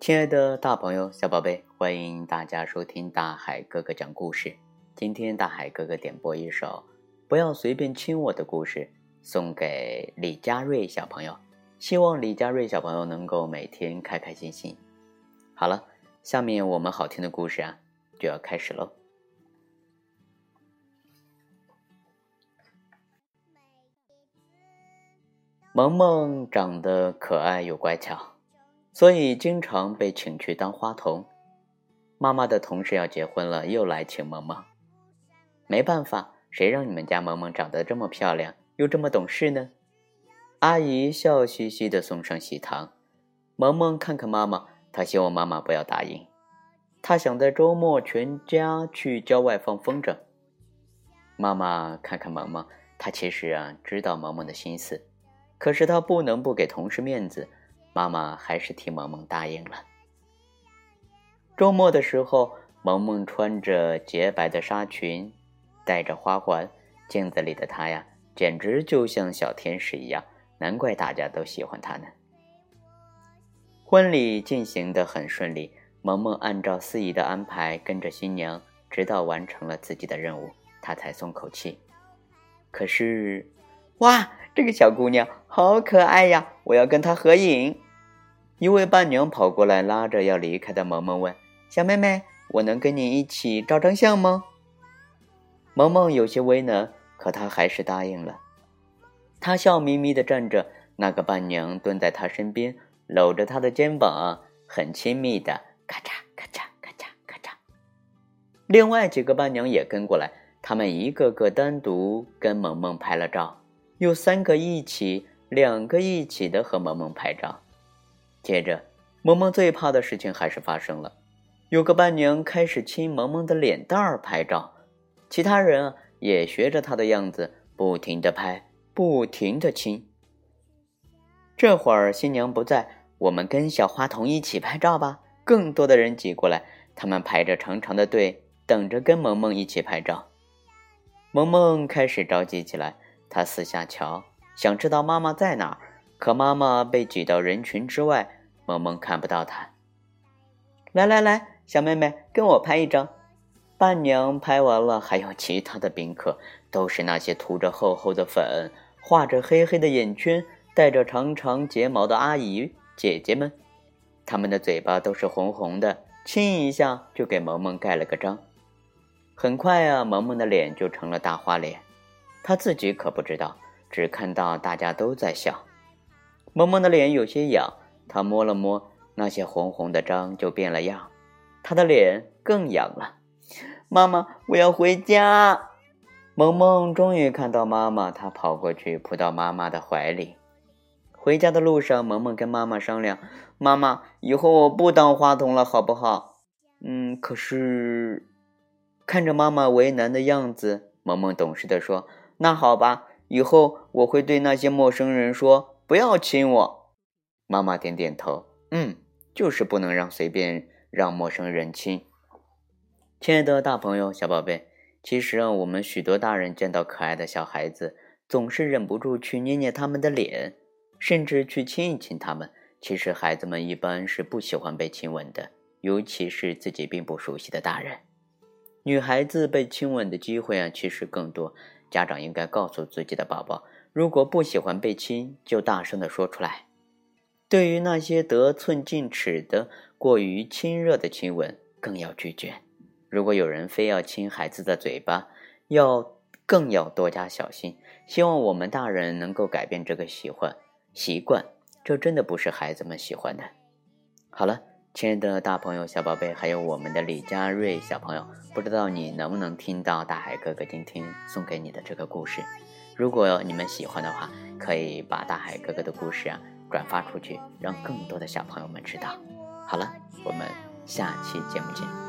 亲爱的大朋友、小宝贝，欢迎大家收听大海哥哥讲故事。今天大海哥哥点播一首《不要随便亲我》的故事，送给李佳瑞小朋友。希望李佳瑞小朋友能够每天开开心心。好了，下面我们好听的故事啊就要开始喽。萌萌长得可爱又乖巧，所以经常被请去当花童。妈妈的同事要结婚了，又来请萌萌。没办法，谁让你们家萌萌长得这么漂亮，又这么懂事呢？阿姨笑嘻嘻地送上喜糖。萌萌看看妈妈，她希望妈妈不要答应。她想在周末全家去郊外放风筝。妈妈看看萌萌，她其实啊知道萌萌的心思。可是他不能不给同事面子，妈妈还是替萌萌答应了。周末的时候，萌萌穿着洁白的纱裙，戴着花环，镜子里的她呀，简直就像小天使一样，难怪大家都喜欢她呢。婚礼进行的很顺利，萌萌按照司仪的安排跟着新娘，直到完成了自己的任务，她才松口气。可是，哇！这个小姑娘好可爱呀！我要跟她合影。一位伴娘跑过来，拉着要离开的萌萌问：“小妹妹，我能跟你一起照张相吗？”萌萌有些为难，可她还是答应了。她笑眯眯地站着，那个伴娘蹲在她身边，搂着她的肩膀，很亲密的咔嚓咔嚓咔嚓咔嚓。另外几个伴娘也跟过来，他们一个个单独跟萌萌拍了照。有三个一起，两个一起的和萌萌拍照。接着，萌萌最怕的事情还是发生了，有个伴娘开始亲萌萌的脸蛋儿拍照，其他人啊也学着她的样子，不停的拍，不停的亲。这会儿新娘不在，我们跟小花童一起拍照吧。更多的人挤过来，他们排着长长的队，等着跟萌萌一起拍照。萌萌开始着急起来。他四下瞧，想知道妈妈在哪儿，可妈妈被挤到人群之外，萌萌看不到她。来来来，小妹妹，跟我拍一张。伴娘拍完了，还有其他的宾客，都是那些涂着厚厚的粉、画着黑黑的眼圈、戴着长长睫毛的阿姨姐姐们，他们的嘴巴都是红红的，亲一下就给萌萌盖了个章。很快啊，萌萌的脸就成了大花脸。他自己可不知道，只看到大家都在笑。萌萌的脸有些痒，他摸了摸那些红红的章，就变了样。他的脸更痒了。妈妈，我要回家。萌萌终于看到妈妈，她跑过去扑到妈妈的怀里。回家的路上，萌萌跟妈妈商量：“妈妈，以后我不当花童了，好不好？”嗯，可是看着妈妈为难的样子，萌萌懂事的说。那好吧，以后我会对那些陌生人说不要亲我。妈妈点点头，嗯，就是不能让随便让陌生人亲。亲爱的大朋友、小宝贝，其实啊，我们许多大人见到可爱的小孩子，总是忍不住去捏捏他们的脸，甚至去亲一亲他们。其实孩子们一般是不喜欢被亲吻的，尤其是自己并不熟悉的大人。女孩子被亲吻的机会啊，其实更多。家长应该告诉自己的宝宝，如果不喜欢被亲，就大声的说出来。对于那些得寸进尺的、过于亲热的亲吻，更要拒绝。如果有人非要亲孩子的嘴巴，要更要多加小心。希望我们大人能够改变这个习惯。习惯，这真的不是孩子们喜欢的。好了。亲爱的大朋友、小宝贝，还有我们的李佳瑞小朋友，不知道你能不能听到大海哥哥今天送给你的这个故事？如果你们喜欢的话，可以把大海哥哥的故事啊转发出去，让更多的小朋友们知道。好了，我们下期节目见。